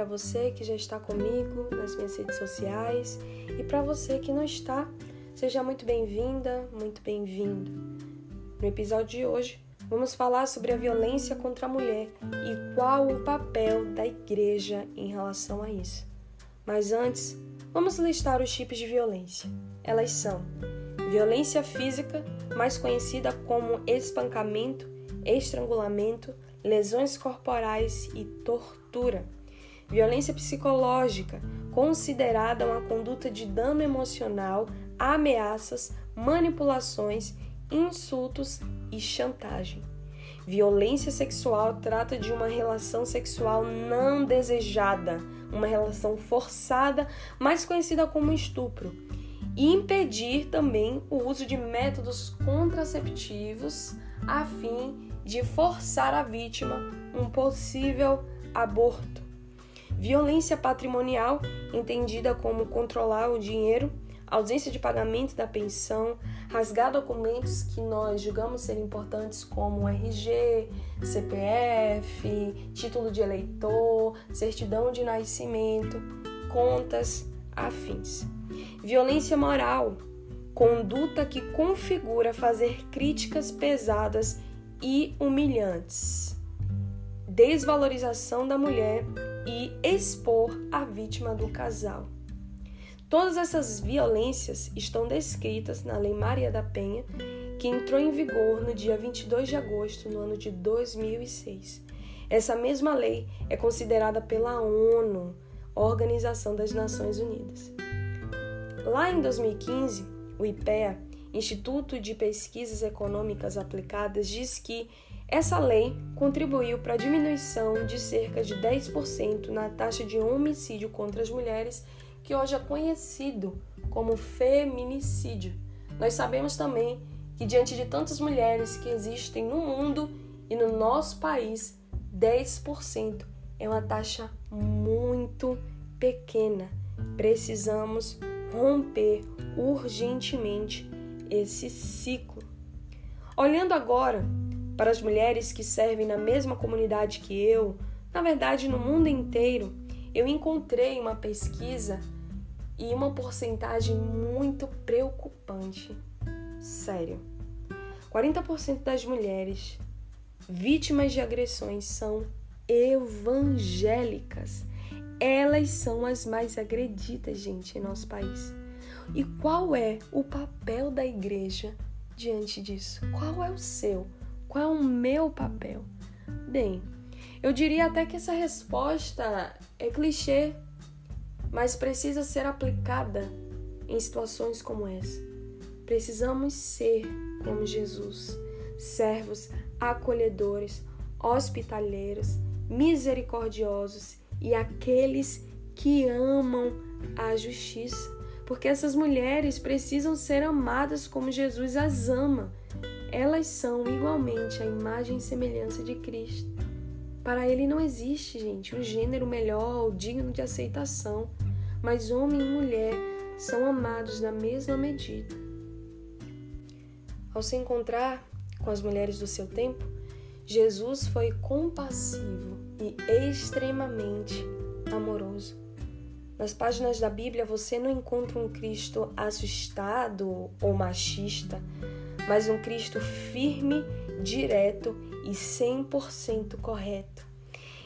para você que já está comigo nas minhas redes sociais e para você que não está, seja muito bem-vinda, muito bem-vindo. No episódio de hoje, vamos falar sobre a violência contra a mulher e qual o papel da igreja em relação a isso. Mas antes, vamos listar os tipos de violência. Elas são violência física, mais conhecida como espancamento, estrangulamento, lesões corporais e tortura. Violência psicológica, considerada uma conduta de dano emocional, ameaças, manipulações, insultos e chantagem. Violência sexual trata de uma relação sexual não desejada, uma relação forçada, mais conhecida como estupro. E impedir também o uso de métodos contraceptivos a fim de forçar a vítima um possível aborto. Violência patrimonial, entendida como controlar o dinheiro, ausência de pagamento da pensão, rasgar documentos que nós julgamos ser importantes como RG, CPF, título de eleitor, certidão de nascimento, contas, afins. Violência moral, conduta que configura fazer críticas pesadas e humilhantes, desvalorização da mulher e expor a vítima do casal. Todas essas violências estão descritas na Lei Maria da Penha, que entrou em vigor no dia 22 de agosto no ano de 2006. Essa mesma lei é considerada pela ONU, Organização das Nações Unidas. Lá em 2015, o IPEA Instituto de Pesquisas Econômicas Aplicadas diz que essa lei contribuiu para a diminuição de cerca de 10% na taxa de homicídio contra as mulheres, que hoje é conhecido como feminicídio. Nós sabemos também que, diante de tantas mulheres que existem no mundo e no nosso país, 10% é uma taxa muito pequena. Precisamos romper urgentemente esse ciclo. Olhando agora para as mulheres que servem na mesma comunidade que eu, na verdade no mundo inteiro, eu encontrei uma pesquisa e uma porcentagem muito preocupante. Sério. 40% das mulheres vítimas de agressões são evangélicas. Elas são as mais agredidas, gente, em nosso país. E qual é o papel da igreja diante disso? Qual é o seu? Qual é o meu papel? Bem, eu diria até que essa resposta é clichê, mas precisa ser aplicada em situações como essa. Precisamos ser como Jesus, servos acolhedores, hospitaleiros, misericordiosos e aqueles que amam a justiça porque essas mulheres precisam ser amadas como Jesus as ama. Elas são igualmente a imagem e semelhança de Cristo. Para ele não existe, gente, um gênero melhor ou digno de aceitação, mas homem e mulher são amados na mesma medida. Ao se encontrar com as mulheres do seu tempo, Jesus foi compassivo e extremamente amoroso. Nas páginas da Bíblia você não encontra um Cristo assustado ou machista, mas um Cristo firme, direto e 100% correto.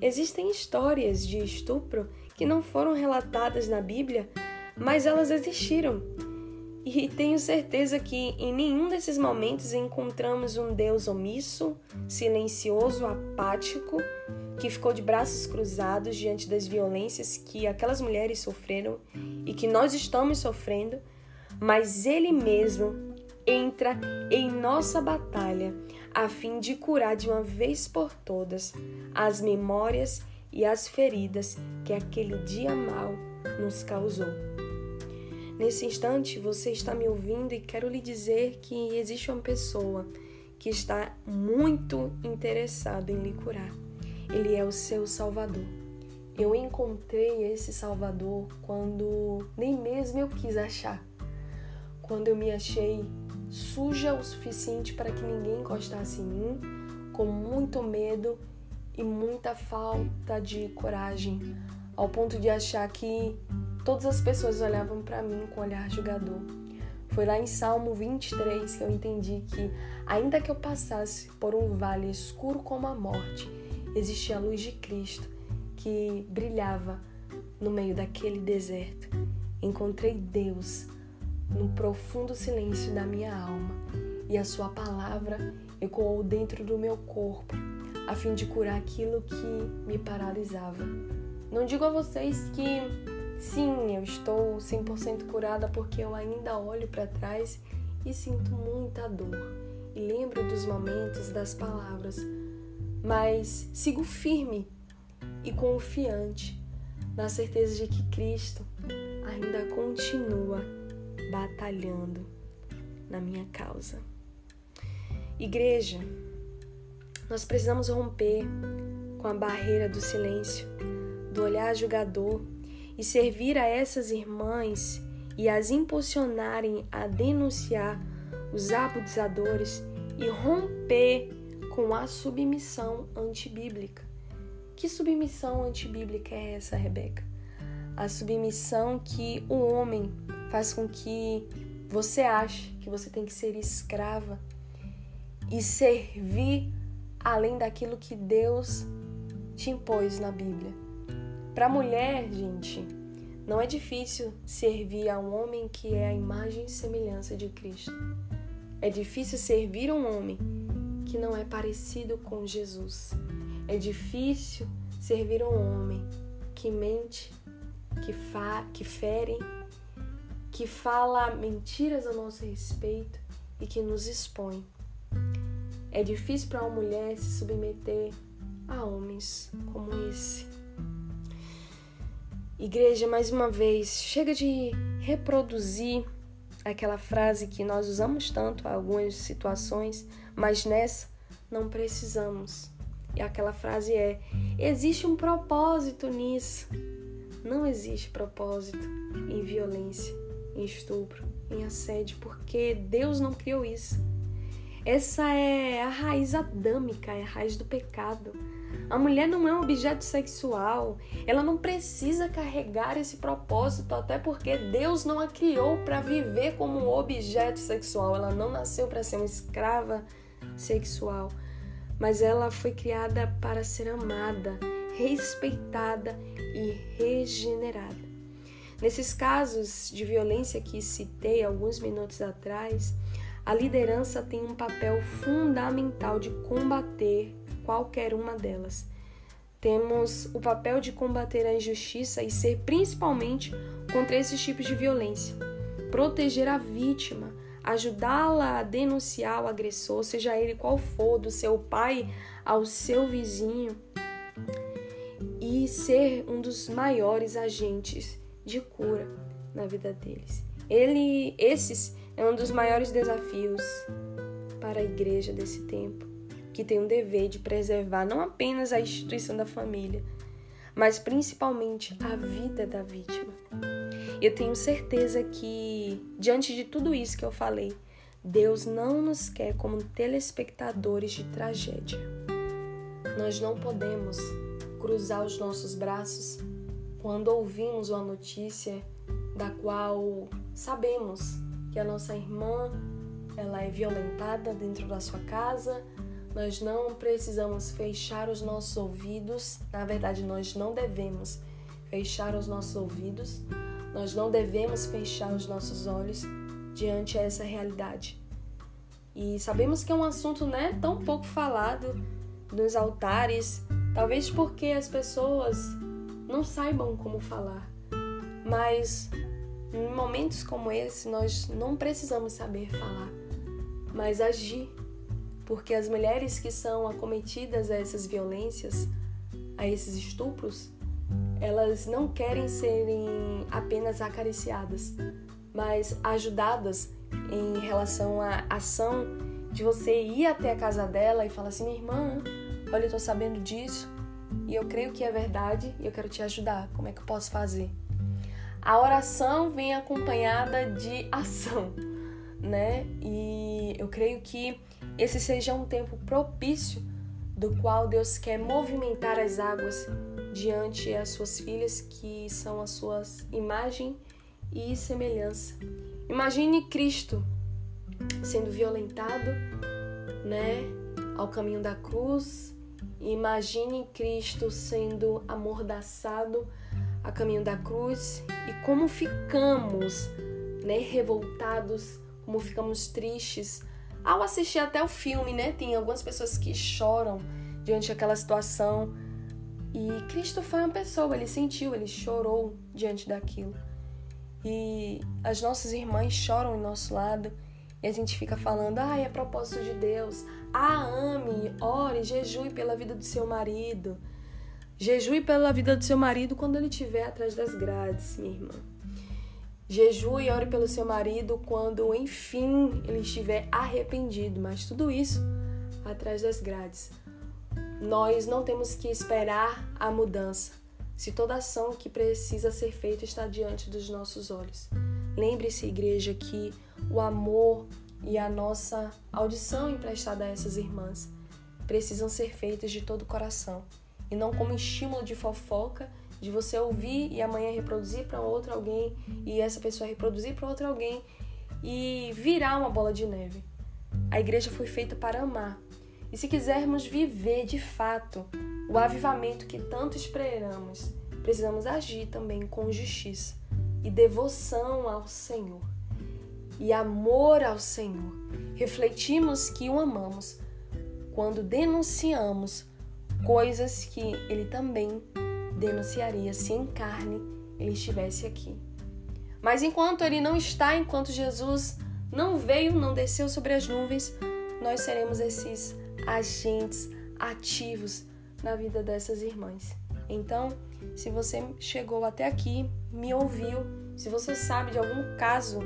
Existem histórias de estupro que não foram relatadas na Bíblia, mas elas existiram. E tenho certeza que em nenhum desses momentos encontramos um Deus omisso, silencioso, apático que ficou de braços cruzados diante das violências que aquelas mulheres sofreram e que nós estamos sofrendo, mas Ele mesmo entra em nossa batalha a fim de curar de uma vez por todas as memórias e as feridas que aquele dia mal nos causou. Nesse instante, você está me ouvindo e quero lhe dizer que existe uma pessoa que está muito interessada em lhe curar. Ele é o seu Salvador. Eu encontrei esse Salvador quando nem mesmo eu quis achar. Quando eu me achei suja o suficiente para que ninguém encostasse em mim, com muito medo e muita falta de coragem, ao ponto de achar que todas as pessoas olhavam para mim com olhar julgador. Foi lá em Salmo 23 que eu entendi que, ainda que eu passasse por um vale escuro como a morte, existia a luz de Cristo que brilhava no meio daquele deserto. Encontrei Deus no profundo silêncio da minha alma e a Sua palavra ecoou dentro do meu corpo a fim de curar aquilo que me paralisava. Não digo a vocês que sim, eu estou 100% curada porque eu ainda olho para trás e sinto muita dor e lembro dos momentos, das palavras, mas sigo firme e confiante na certeza de que Cristo ainda batalhando na minha causa. Igreja, nós precisamos romper com a barreira do silêncio, do olhar julgador e servir a essas irmãs e as impulsionarem a denunciar os abusadores e romper com a submissão antibíblica. Que submissão antibíblica é essa, Rebeca? A submissão que o homem faz com que você ache que você tem que ser escrava e servir além daquilo que Deus te impôs na Bíblia. Para a mulher, gente, não é difícil servir a um homem que é a imagem e semelhança de Cristo. É difícil servir um homem que não é parecido com Jesus. É difícil servir um homem que mente, que, fa que fere, que fala mentiras a nosso respeito e que nos expõe. É difícil para uma mulher se submeter a homens como esse. Igreja, mais uma vez, chega de reproduzir aquela frase que nós usamos tanto em algumas situações, mas nessa não precisamos. E aquela frase é: existe um propósito nisso. Não existe propósito em violência, em estupro, em assédio, porque Deus não criou isso. Essa é a raiz adâmica, é a raiz do pecado. A mulher não é um objeto sexual, ela não precisa carregar esse propósito, até porque Deus não a criou para viver como um objeto sexual. Ela não nasceu para ser uma escrava sexual, mas ela foi criada para ser amada, respeitada e regenerada. Nesses casos de violência que citei alguns minutos atrás, a liderança tem um papel fundamental de combater qualquer uma delas. Temos o papel de combater a injustiça e ser principalmente contra esses tipos de violência, proteger a vítima, ajudá-la a denunciar o agressor, seja ele qual for, do seu pai ao seu vizinho, e ser um dos maiores agentes de cura na vida deles. Ele, esses é um dos maiores desafios para a igreja desse tempo, que tem o dever de preservar não apenas a instituição da família, mas principalmente a vida da vítima. Eu tenho certeza que, diante de tudo isso que eu falei, Deus não nos quer como telespectadores de tragédia. Nós não podemos cruzar os nossos braços quando ouvimos uma notícia da qual sabemos que a nossa irmã ela é violentada dentro da sua casa. Nós não precisamos fechar os nossos ouvidos, na verdade, nós não devemos fechar os nossos ouvidos, nós não devemos fechar os nossos olhos diante essa realidade. E sabemos que é um assunto né, tão pouco falado nos altares, talvez porque as pessoas não saibam como falar. Mas em momentos como esse, nós não precisamos saber falar, mas agir, porque as mulheres que são acometidas a essas violências, a esses estupros, elas não querem serem apenas acariciadas, mas ajudadas em relação à ação de você ir até a casa dela e falar assim: minha irmã, olha, eu tô sabendo disso e eu creio que é verdade e eu quero te ajudar. Como é que eu posso fazer? A oração vem acompanhada de ação, né? E eu creio que esse seja um tempo propício do qual Deus quer movimentar as águas diante as suas filhas, que são as suas imagem e semelhança. Imagine Cristo sendo violentado, né, ao caminho da cruz. Imagine Cristo sendo amordaçado a caminho da cruz e como ficamos, né, revoltados, como ficamos tristes ao assistir até o filme, né? Tem algumas pessoas que choram diante daquela situação. E Cristo foi uma pessoa, ele sentiu, ele chorou diante daquilo. E as nossas irmãs choram em nosso lado e a gente fica falando, ah, é propósito de Deus. Ah, ame, ore, jejue pela vida do seu marido. Jejue pela vida do seu marido quando ele estiver atrás das grades, minha irmã. Jejue e ore pelo seu marido quando, enfim, ele estiver arrependido. Mas tudo isso atrás das grades. Nós não temos que esperar a mudança. Se toda ação que precisa ser feita está diante dos nossos olhos. Lembre-se, igreja, que o amor e a nossa audição emprestada a essas irmãs precisam ser feitas de todo o coração e não como estímulo de fofoca de você ouvir e amanhã reproduzir para outro alguém e essa pessoa reproduzir para outro alguém e virar uma bola de neve. A igreja foi feita para amar. E se quisermos viver de fato o avivamento que tanto esperamos, precisamos agir também com justiça e devoção ao Senhor e amor ao Senhor. Refletimos que o amamos quando denunciamos coisas que ele também denunciaria se em carne ele estivesse aqui. Mas enquanto ele não está, enquanto Jesus não veio, não desceu sobre as nuvens, nós seremos esses agentes ativos na vida dessas irmãs. Então, se você chegou até aqui, me ouviu, se você sabe de algum caso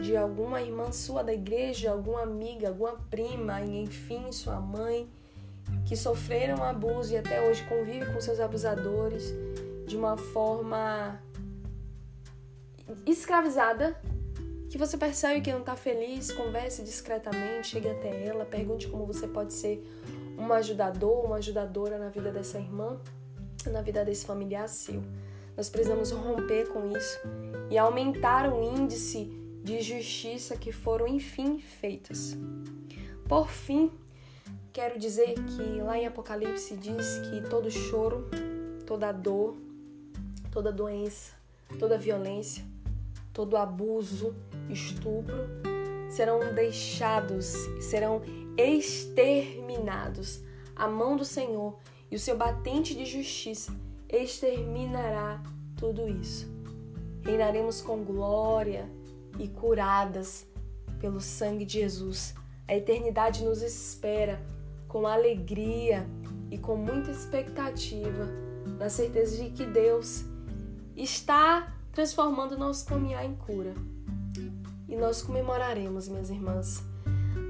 de alguma irmã sua da igreja, alguma amiga, alguma prima, enfim, sua mãe, que sofreram abuso e até hoje convive com seus abusadores de uma forma escravizada, que você percebe que não está feliz, converse discretamente, chegue até ela, pergunte como você pode ser um ajudador, uma ajudadora na vida dessa irmã, na vida desse familiar seu. Nós precisamos romper com isso e aumentar o índice de justiça que foram, enfim, feitas. Por fim, quero dizer que lá em Apocalipse diz que todo choro, toda dor, toda doença, toda violência, todo abuso, estupro serão deixados, serão exterminados. A mão do Senhor e o seu batente de justiça exterminará tudo isso. Reinaremos com glória e curadas pelo sangue de Jesus. A eternidade nos espera com alegria e com muita expectativa, na certeza de que Deus está transformando nosso caminhar em cura. E nós comemoraremos, minhas irmãs,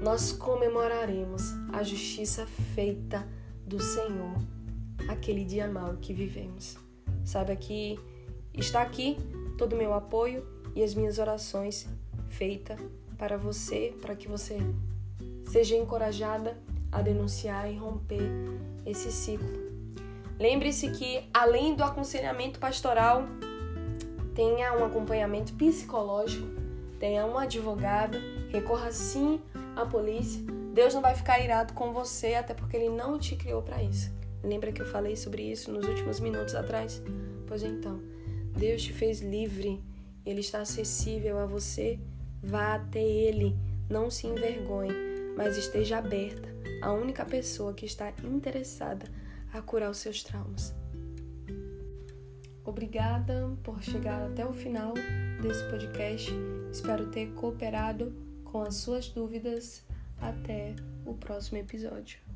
nós comemoraremos a justiça feita do Senhor, aquele dia mau que vivemos. Saiba que está aqui todo o meu apoio e as minhas orações feitas para você, para que você seja encorajada a denunciar e romper esse ciclo. Lembre-se que, além do aconselhamento pastoral, tenha um acompanhamento psicológico, tenha um advogado, recorra sim à polícia. Deus não vai ficar irado com você, até porque Ele não te criou para isso. Lembra que eu falei sobre isso nos últimos minutos atrás? Pois então, Deus te fez livre ele está acessível a você, vá até ele, não se envergonhe, mas esteja aberta à única pessoa que está interessada a curar os seus traumas. Obrigada por chegar até o final desse podcast. Espero ter cooperado com as suas dúvidas. Até o próximo episódio.